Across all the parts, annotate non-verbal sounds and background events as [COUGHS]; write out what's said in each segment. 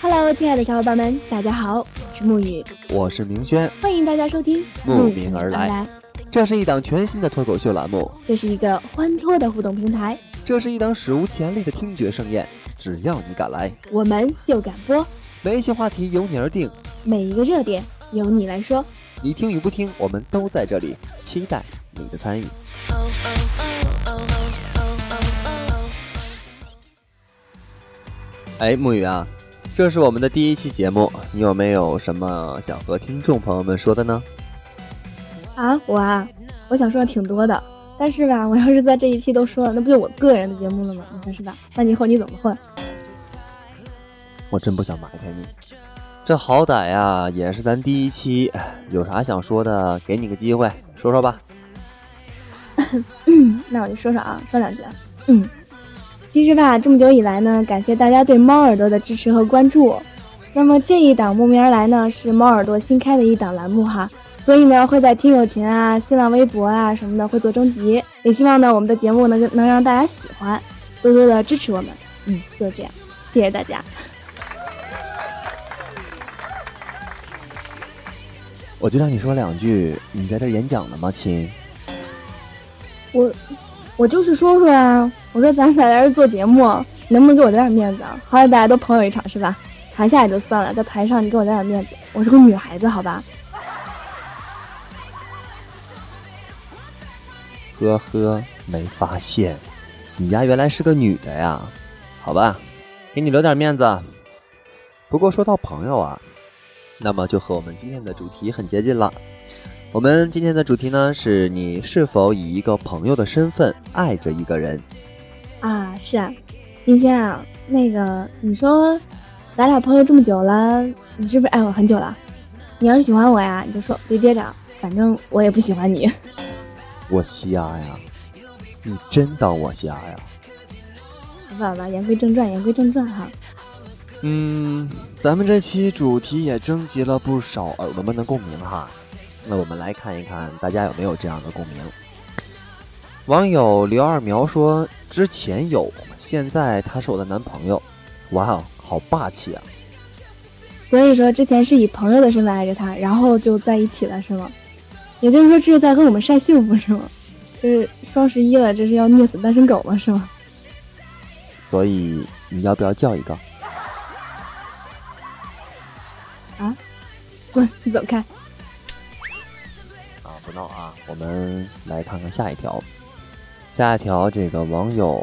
Hello，亲爱的小伙伴们，大家好，我是沐雨，我是明轩，欢迎大家收听慕名而来。这是一档全新的脱口秀栏目，这是一个欢脱的互动平台，这是一档史无前例的听觉盛宴。只要你敢来，我们就敢播。每一期话题由你而定，每一个热点由你来说。你听与不听，我们都在这里，期待你的参与。哎，木雨啊，这是我们的第一期节目，你有没有什么想和听众朋友们说的呢？啊，我啊，我想说的挺多的，但是吧，我要是在这一期都说了，那不就我个人的节目了吗？你说是吧？那以后你怎么混？我真不想埋汰你，这好歹呀也是咱第一期，有啥想说的，给你个机会说说吧。[LAUGHS] 那我就说说啊，说两句。嗯，其实吧，这么久以来呢，感谢大家对猫耳朵的支持和关注。那么这一档慕名而来呢，是猫耳朵新开的一档栏目哈，所以呢会在听友群啊、新浪微博啊什么的会做征集，也希望呢我们的节目能能让大家喜欢，多多的支持我们。嗯，就是这样，谢谢大家。我就让你说两句，你在这演讲呢吗，亲？我，我就是说说啊，我说咱俩在这做节目，能不能给我点点面子啊？好歹大家都朋友一场是吧？台下也就算了，在台上你给我点点面子，我是个女孩子，好吧？呵呵，没发现，你丫原来是个女的呀？好吧，给你留点面子。不过说到朋友啊。那么就和我们今天的主题很接近了。我们今天的主题呢，是你是否以一个朋友的身份爱着一个人？啊，是啊，明轩啊，那个你说，咱俩朋友这么久了，你是不是爱我很久了？你要是喜欢我呀，你就说别憋着，反正我也不喜欢你。我瞎呀？你真当我瞎呀？好吧，好吧，言归正传，言归正传哈。嗯，咱们这期主题也征集了不少耳朵们的共鸣哈。那我们来看一看，大家有没有这样的共鸣？网友刘二苗说：“之前有，现在他是我的男朋友。”哇哦，好霸气啊！所以说，之前是以朋友的身份爱着他，然后就在一起了，是吗？也就是说，这是在和我们晒幸福，是吗？这是双十一了，这是要虐死单身狗了，是吗？所以你要不要叫一个？啊，滚，你走开！啊，不闹啊！我们来看看下一条。下一条，这个网友，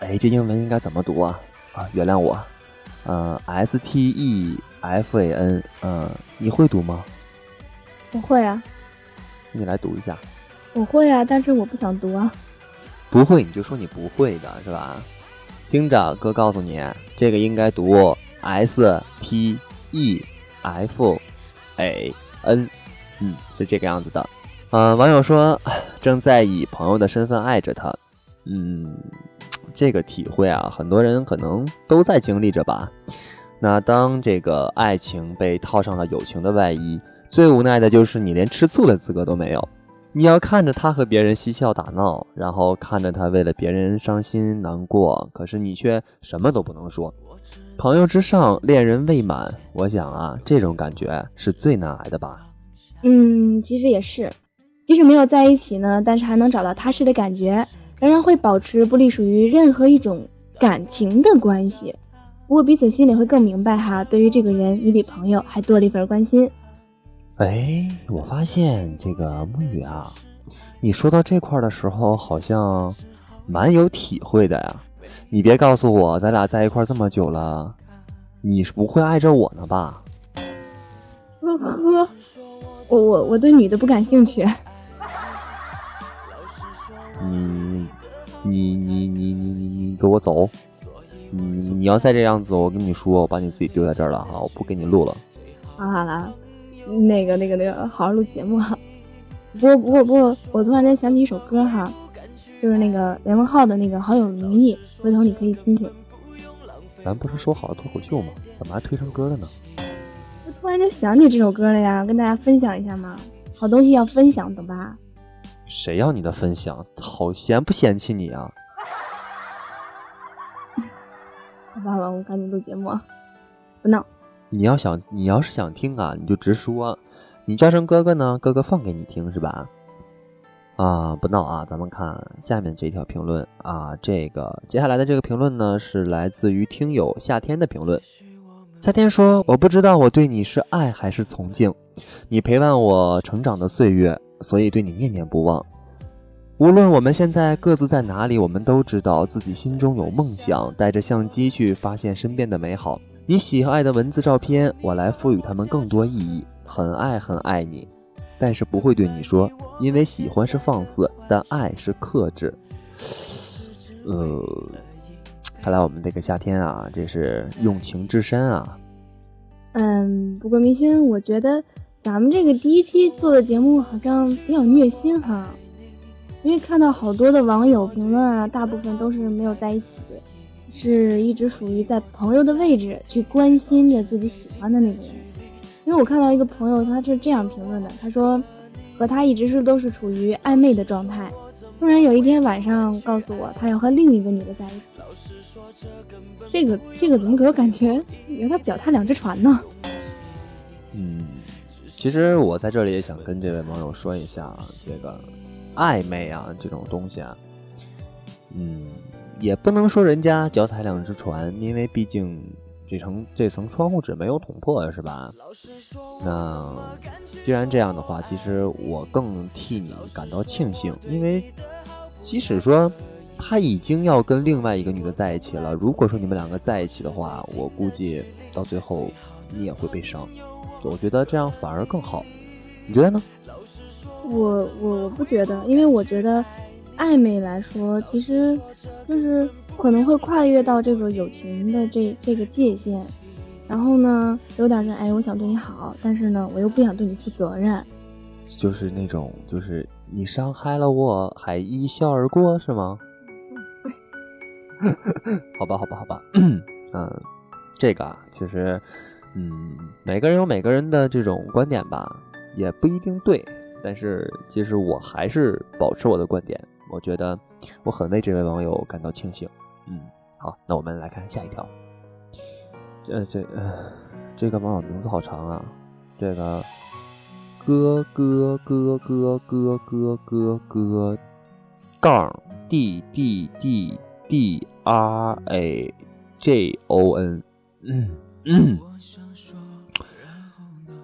哎，这英文应该怎么读啊？啊，原谅我。嗯，S T E F A N，嗯，你会读吗？我会啊。你来读一下。我会啊，但是我不想读啊。不会你就说你不会的是吧？听着，哥告诉你，这个应该读 S T。E F A N，嗯，是这个样子的。呃，网友说正在以朋友的身份爱着他，嗯，这个体会啊，很多人可能都在经历着吧。那当这个爱情被套上了友情的外衣，最无奈的就是你连吃醋的资格都没有。你要看着他和别人嬉笑打闹，然后看着他为了别人伤心难过，可是你却什么都不能说。朋友之上，恋人未满。我想啊，这种感觉是最难挨的吧？嗯，其实也是。即使没有在一起呢，但是还能找到踏实的感觉，仍然会保持不隶属于任何一种感情的关系。不过彼此心里会更明白哈，对于这个人，你比朋友还多了一份关心。哎，我发现这个沐雨啊，你说到这块的时候，好像蛮有体会的呀。你别告诉我，咱俩在一块这么久了，你是不会爱着我呢吧？呵呵，我我我对女的不感兴趣。[LAUGHS] 你你你你你你你给我走！你你要再这样子，我跟你说，我把你自己丢在这儿了哈，我不给你录了。好好了，那个那个那个，好好录节目哈。不过不过不过，我突然间想起一首歌哈。就是那个梁文浩的那个好友名义，回头你可以听听。咱不是说好了脱口秀吗？怎么还推成歌了呢？我突然就想起这首歌了呀，跟大家分享一下嘛。好东西要分享，懂吧？谁要你的分享？好嫌不嫌弃你啊？[LAUGHS] 好吧我赶紧录节目，不闹。你要想，你要是想听啊，你就直说。你叫声哥哥呢，哥哥放给你听是吧？啊，不闹啊！咱们看下面这条评论啊，这个接下来的这个评论呢，是来自于听友夏天的评论。夏天说：“我不知道我对你是爱还是崇敬，你陪伴我成长的岁月，所以对你念念不忘。无论我们现在各自在哪里，我们都知道自己心中有梦想，带着相机去发现身边的美好。你喜爱的文字、照片，我来赋予他们更多意义。很爱很爱你。”但是不会对你说，因为喜欢是放肆，但爱是克制。呃，看来我们这个夏天啊，这是用情至深啊。嗯，不过明轩，我觉得咱们这个第一期做的节目好像比较虐心哈，因为看到好多的网友评论啊，大部分都是没有在一起，是一直属于在朋友的位置去关心着自己喜欢的那个人。因为我看到一个朋友，他是这样评论的，他说，和他一直是都是处于暧昧的状态，突然有一天晚上告诉我，他要和另一个女的在一起。这个这个怎么给我感觉有点脚踏两只船呢？嗯，其实我在这里也想跟这位网友说一下，这个暧昧啊这种东西啊，嗯，也不能说人家脚踏两只船，因为毕竟。这层这层窗户纸没有捅破，是吧？那既然这样的话，其实我更替你感到庆幸，因为即使说他已经要跟另外一个女的在一起了，如果说你们两个在一起的话，我估计到最后你也会被伤。我觉得这样反而更好，你觉得呢？我我我不觉得，因为我觉得暧昧来说，其实就是。可能会跨越到这个友情的这这个界限，然后呢，有点是哎，我想对你好，但是呢，我又不想对你负责任，就是那种，就是你伤害了我，还一笑而过，是吗？[LAUGHS] 好吧，好吧，好吧，嗯，这个啊，其实，嗯，每个人有每个人的这种观点吧，也不一定对，但是其实我还是保持我的观点，我觉得我很为这位网友感到庆幸。嗯，好，那我们来看下一条。这这呃，这个网友名字好长啊。这个哥哥哥哥哥哥哥哥杠 d d d d r a j o n。嗯嗯。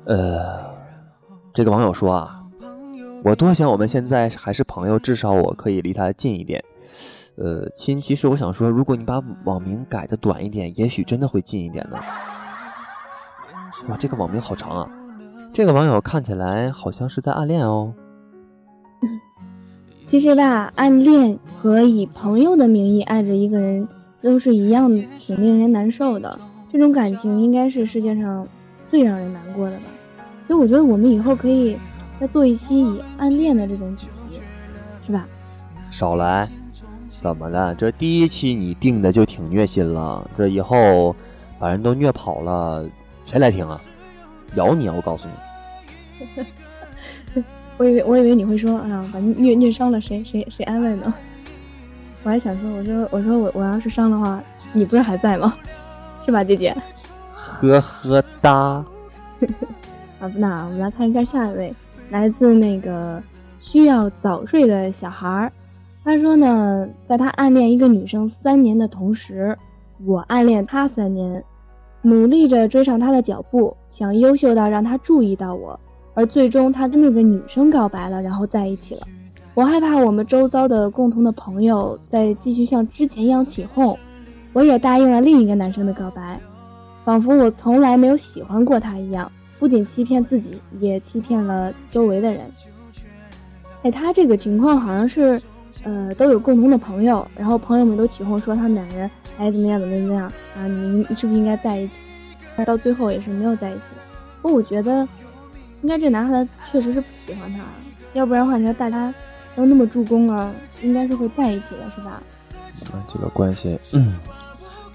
呃，这个网友说啊，我多想我们现在还是朋友，至少我可以离他近一点。呃，亲，其实我想说，如果你把网名改的短一点，也许真的会近一点呢。哇，这个网名好长啊！这个网友看起来好像是在暗恋哦。其实吧，暗恋和以朋友的名义爱着一个人都是一样，挺令人难受的。这种感情应该是世界上最让人难过的吧。所以我觉得我们以后可以再做一期以暗恋的这种主题，是吧？少来。怎么了？这第一期你定的就挺虐心了，这以后把人都虐跑了，谁来听啊？咬你啊！我告诉你。[LAUGHS] 我以为我以为你会说，哎呀，把虐虐伤了，谁谁谁安慰呢？[LAUGHS] 我还想说，我说我说我我要是伤的话，你不是还在吗？[LAUGHS] 是吧，姐姐？呵呵哒。[LAUGHS] 好，那我们来看一下下一位，来自那个需要早睡的小孩儿。他说呢，在他暗恋一个女生三年的同时，我暗恋他三年，努力着追上他的脚步，想优秀到让他注意到我，而最终他跟那个女生告白了，然后在一起了。我害怕我们周遭的共同的朋友再继续像之前一样起哄，我也答应了另一个男生的告白，仿佛我从来没有喜欢过他一样，不仅欺骗自己，也欺骗了周围的人。哎，他这个情况好像是。呃，都有共同的朋友，然后朋友们都起哄说他们两人哎怎么样怎么样啊？你们是不是应该在一起？但到最后也是没有在一起。不过我觉得，应该这男孩子确实是不喜欢她，要不然的话，你说大家都那么助攻啊，应该是会在一起的，是吧？啊，这个关系嗯，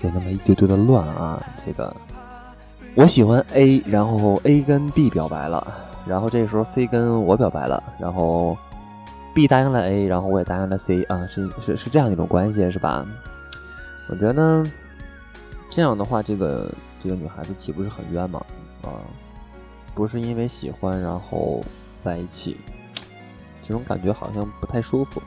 有那么一丢丢的乱啊。这个我喜欢 A，然后 A 跟 B 表白了，然后这时候 C 跟我表白了，然后。B 答应了 A，然后我也答应了 C，啊，是是是这样一种关系，是吧？我觉得这样的话，这个这个女孩子岂不是很冤吗？啊，不是因为喜欢然后在一起，这种感觉好像不太舒服。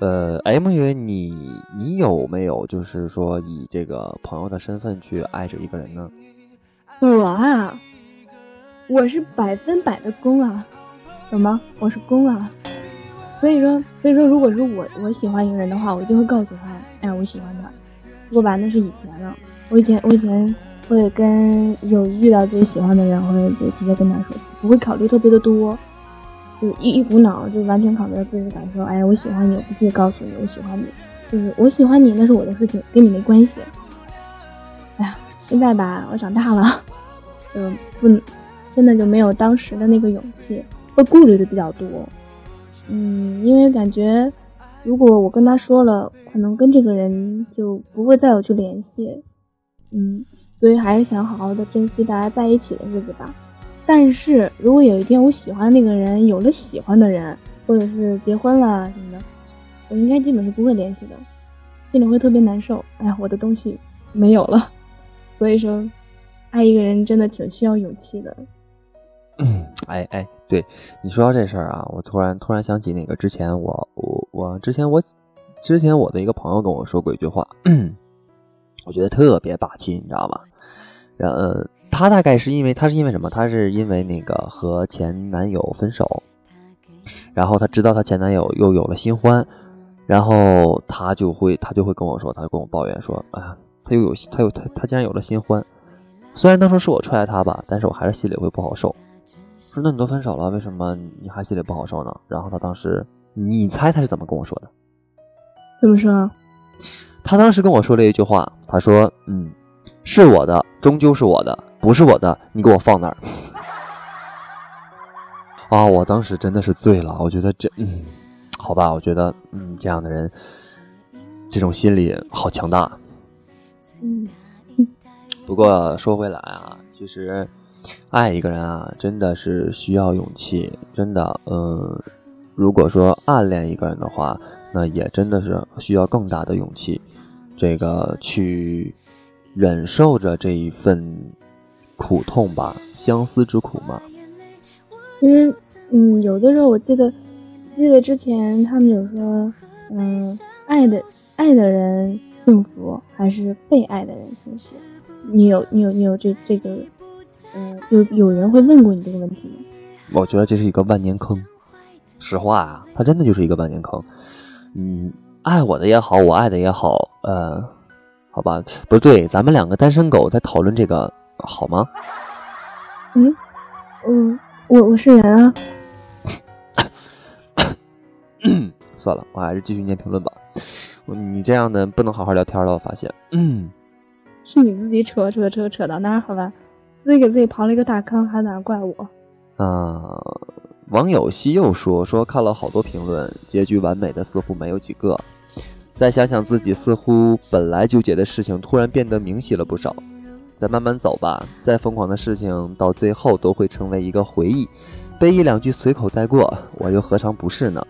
呃，M 约你你有没有就是说以这个朋友的身份去爱着一个人呢？我啊，我是百分百的攻啊，懂吗？我是攻啊。所以说，所以说，如果是我我喜欢一个人的话，我就会告诉他，哎，我喜欢他。不过吧，那是以前了。我以前我以前会跟有遇到自己喜欢的人，会就直接跟他说，不会考虑特别的多。就一一股脑就完全考虑到自己的感受，哎，我喜欢你，我必须得告诉你我喜欢你，就是我喜欢你那是我的事情，跟你没关系。哎呀，现在吧，我长大了，嗯，不，真的就没有当时的那个勇气，会顾虑的比较多。嗯，因为感觉如果我跟他说了，可能跟这个人就不会再有去联系。嗯，所以还是想好好的珍惜大家在一起的日子吧。但是如果有一天我喜欢那个人有了喜欢的人，或者是结婚了什么的，我应该基本是不会联系的，心里会特别难受。哎呀，我的东西没有了。[LAUGHS] 所以说，爱一个人真的挺需要勇气的。嗯 [COUGHS] 哎哎，对你说到这事儿啊，我突然突然想起那个之前我我我之前我之前我的一个朋友跟我说过一句话，[COUGHS] 我觉得特别霸气，你知道吗？呃。她大概是因为她是因为什么？她是因为那个和前男友分手，然后她知道她前男友又有了新欢，然后她就会她就会跟我说，她就跟我抱怨说：“哎呀，他又有他有他他竟然有了新欢，虽然当初是我踹他吧，但是我还是心里会不好受。”说：“那你都分手了，为什么你还心里不好受呢？”然后他当时，你猜他是怎么跟我说的？怎么说？他当时跟我说了一句话，他说：“嗯，是我的，终究是我的。”不是我的，你给我放那儿 [LAUGHS] 啊！我当时真的是醉了，我觉得这，嗯，好吧，我觉得，嗯，这样的人，这种心理好强大。嗯，不过说回来啊，其实爱一个人啊，真的是需要勇气，真的，嗯，如果说暗恋一个人的话，那也真的是需要更大的勇气，这个去忍受着这一份。苦痛吧，相思之苦嘛。其实，嗯，有的时候我记得，记得之前他们有说，嗯，爱的爱的人幸福还是被爱的人幸福？你有你有你有这这个，嗯，有有人会问过你这个问题吗？我觉得这是一个万年坑。实话啊，它真的就是一个万年坑。嗯，爱我的也好，我爱的也好，呃，好吧，不对，咱们两个单身狗在讨论这个。好吗？嗯，嗯，我我是人啊。[COUGHS] 算了，我还是继续念评论吧。你这样的不能好好聊天了，我发现。嗯，[COUGHS] 是你自己扯扯扯扯到那儿，好吧？自己给自己刨了一个大坑，还哪怪我？啊，网友西又说说看了好多评论，结局完美的似乎没有几个。再想想自己似乎本来纠结的事情，突然变得明晰了不少。再慢慢走吧，再疯狂的事情到最后都会成为一个回忆，被一两句随口带过，我又何尝不是呢？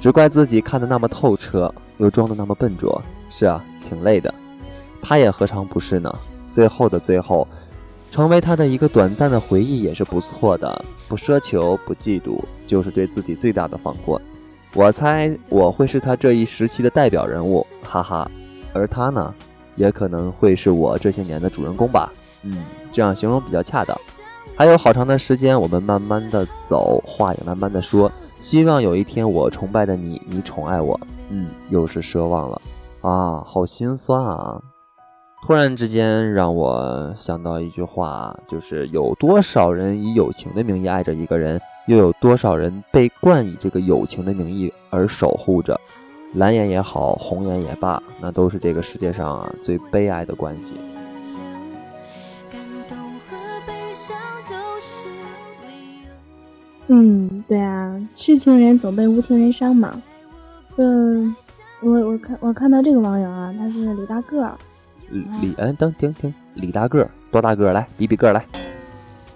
只怪自己看得那么透彻，又装得那么笨拙。是啊，挺累的。他也何尝不是呢？最后的最后，成为他的一个短暂的回忆也是不错的。不奢求，不嫉妒，就是对自己最大的放过。我猜我会是他这一时期的代表人物，哈哈。而他呢？也可能会是我这些年的主人公吧，嗯，这样形容比较恰当。还有好长的时间，我们慢慢的走，话也慢慢的说。希望有一天我崇拜的你，你宠爱我，嗯，又是奢望了啊，好心酸啊！突然之间让我想到一句话，就是有多少人以友情的名义爱着一个人，又有多少人被冠以这个友情的名义而守护着。蓝颜也好，红颜也罢，那都是这个世界上啊最悲哀的关系。嗯，对啊，是情人总被无情人伤嘛。这，我我看我看到这个网友啊，他是李大个。李嗯，等停停，李大个儿多大个儿来比比个儿来。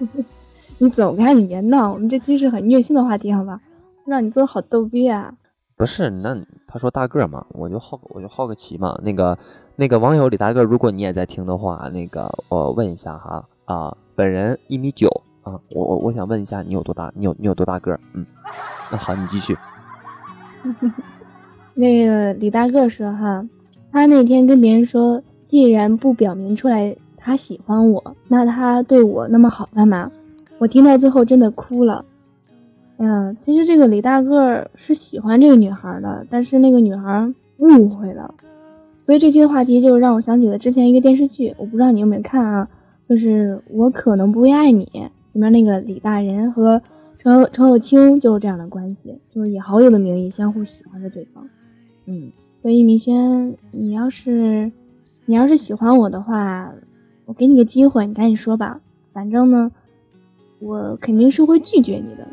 [LAUGHS] 你走开，你别闹，我们这期是很虐心的话题，好吧？让你做的好逗逼啊。不是，那他说大个嘛，我就好我就好个奇嘛。那个那个网友李大个，如果你也在听的话，那个我问一下哈啊，本人一米九啊，我我我想问一下你有多大？你有你有多大个？嗯，那好，你继续。[LAUGHS] 那个李大个说哈，他那天跟别人说，既然不表明出来他喜欢我，那他对我那么好干嘛？我听到最后真的哭了。嗯，其实这个李大个是喜欢这个女孩的，但是那个女孩误会了。所以这期的话题就让我想起了之前一个电视剧，我不知道你有没有看啊？就是《我可能不会爱你》里面那个李大人和陈陈厚清就是这样的关系，就是以好友的名义相互喜欢着对方。嗯，所以明轩，你要是你要是喜欢我的话，我给你个机会，你赶紧说吧。反正呢，我肯定是会拒绝你的。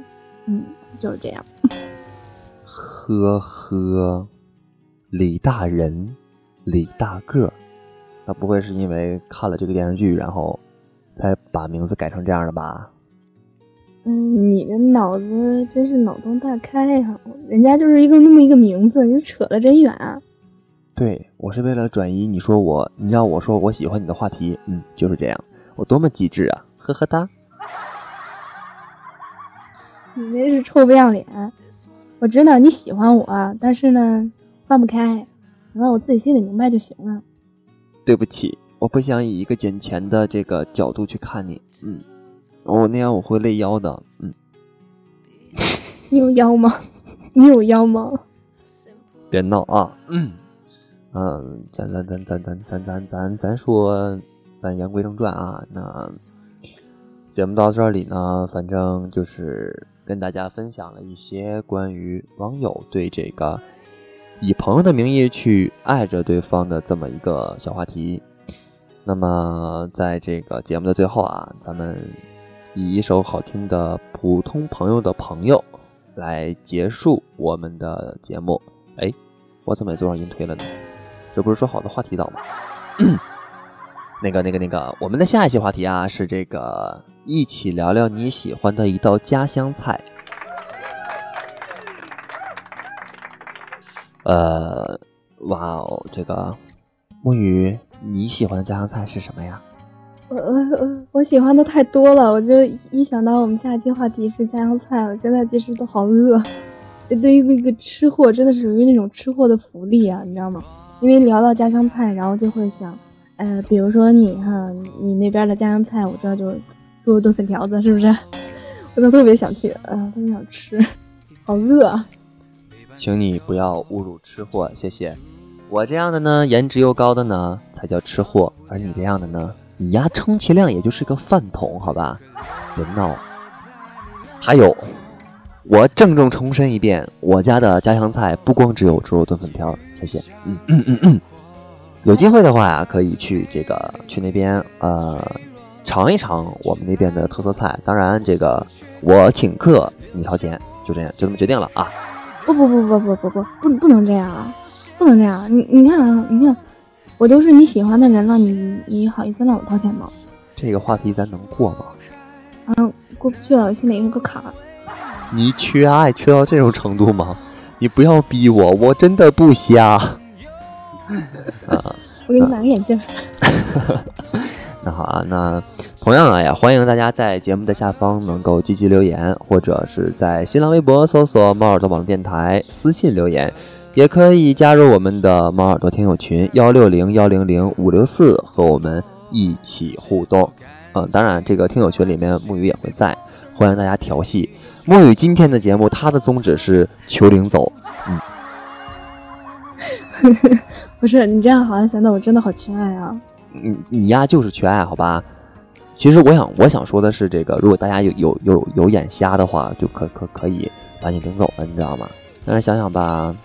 嗯，就是这样。呵呵，李大人。李大个，他不会是因为看了这个电视剧，然后才把名字改成这样的吧？嗯，你的脑子真是脑洞大开呀！人家就是一个那么一个名字，你扯得真远啊！对我是为了转移你说我，你让我说我喜欢你的话题，嗯，就是这样，我多么机智啊！呵呵哒。你那是臭不要脸！我知道你喜欢我，但是呢，放不开。行了我自己心里明白就行了。对不起，我不想以一个捡钱的这个角度去看你。嗯，我那样我会累腰的。嗯，[LAUGHS] 你有腰吗？你有腰吗？别闹啊！嗯嗯，咱咱咱咱咱咱咱咱咱说，咱言归正传啊。那节目到这里呢，反正就是跟大家分享了一些关于网友对这个。以朋友的名义去爱着对方的这么一个小话题，那么在这个节目的最后啊，咱们以一首好听的《普通朋友的朋友》来结束我们的节目。哎，我怎么也做上音推了呢？这不是说好的话题岛吗？[COUGHS] 那个、那个、那个，我们的下一期话题啊是这个，一起聊聊你喜欢的一道家乡菜。呃，哇哦，这个木鱼，你喜欢的家乡菜是什么呀？我我我喜欢的太多了，我就一想到我们下期话题是家乡菜，我现在其实都好饿。对于一个吃货，真的是属于那种吃货的福利啊，你知道吗？因为聊到家乡菜，然后就会想，呃，比如说你哈，你那边的家乡菜，我知道就猪肉炖粉条子，是不是？[LAUGHS] 我都特别想去，嗯，特别想吃，好饿。请你不要侮辱吃货，谢谢。我这样的呢，颜值又高的呢，才叫吃货。而你这样的呢，你呀，充其量也就是个饭桶，好吧？别闹。还有，我郑重重申一遍，我家的家乡菜不光只有猪肉炖粉条，谢谢。嗯嗯嗯嗯。有机会的话呀，可以去这个去那边呃尝一尝我们那边的特色菜。当然，这个我请客，你掏钱，就这样，就这么决定了啊。不不不不不不不不不能这样啊，不能这样！你你看啊，你看，我都是你喜欢的人了，你你好意思让我掏钱吗？这个话题咱能过吗？嗯，过不去了，我心里有个坎儿。你缺爱缺到这种程度吗？你不要逼我，我真的不瞎。啊，[LAUGHS] 我给你买个眼镜。[LAUGHS] 那好啊，那同样啊，也欢迎大家在节目的下方能够积极留言，或者是在新浪微博搜索“猫耳朵网络电台”私信留言，也可以加入我们的猫耳朵听友群幺六零幺零零五六四，和我们一起互动。嗯，当然这个听友群里面木鱼也会在，欢迎大家调戏木鱼。今天的节目，他的宗旨是求领走。嗯，[LAUGHS] 不是你这样，好像显得我真的好缺爱啊。你你呀就是缺爱好吧？其实我想我想说的是，这个如果大家有有有有眼瞎的话，就可可可以把你领走了，你知道吗？但是想想吧，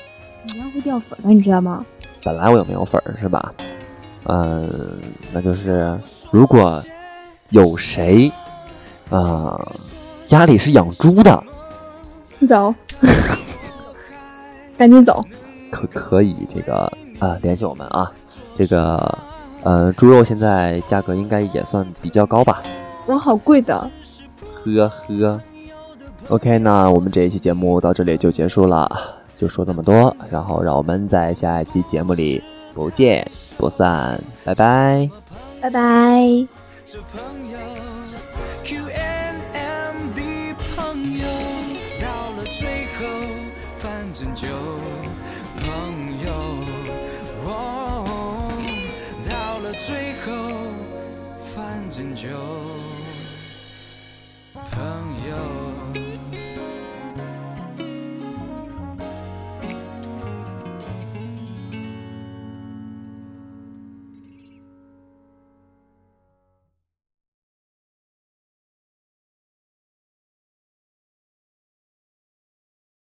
你要会掉粉的，你知道吗？本来我也没有粉儿，是吧？嗯，那就是如果有谁啊家里是养猪的，你走，[LAUGHS] 赶紧走，可可以这个啊联系我们啊，这个。呃，猪肉现在价格应该也算比较高吧？哇，好贵的！呵呵。OK，那我们这一期节目到这里就结束了，就说这么多，然后让我们在下一期节目里不见不。不散，拜拜，拜拜。最后，反正就朋友。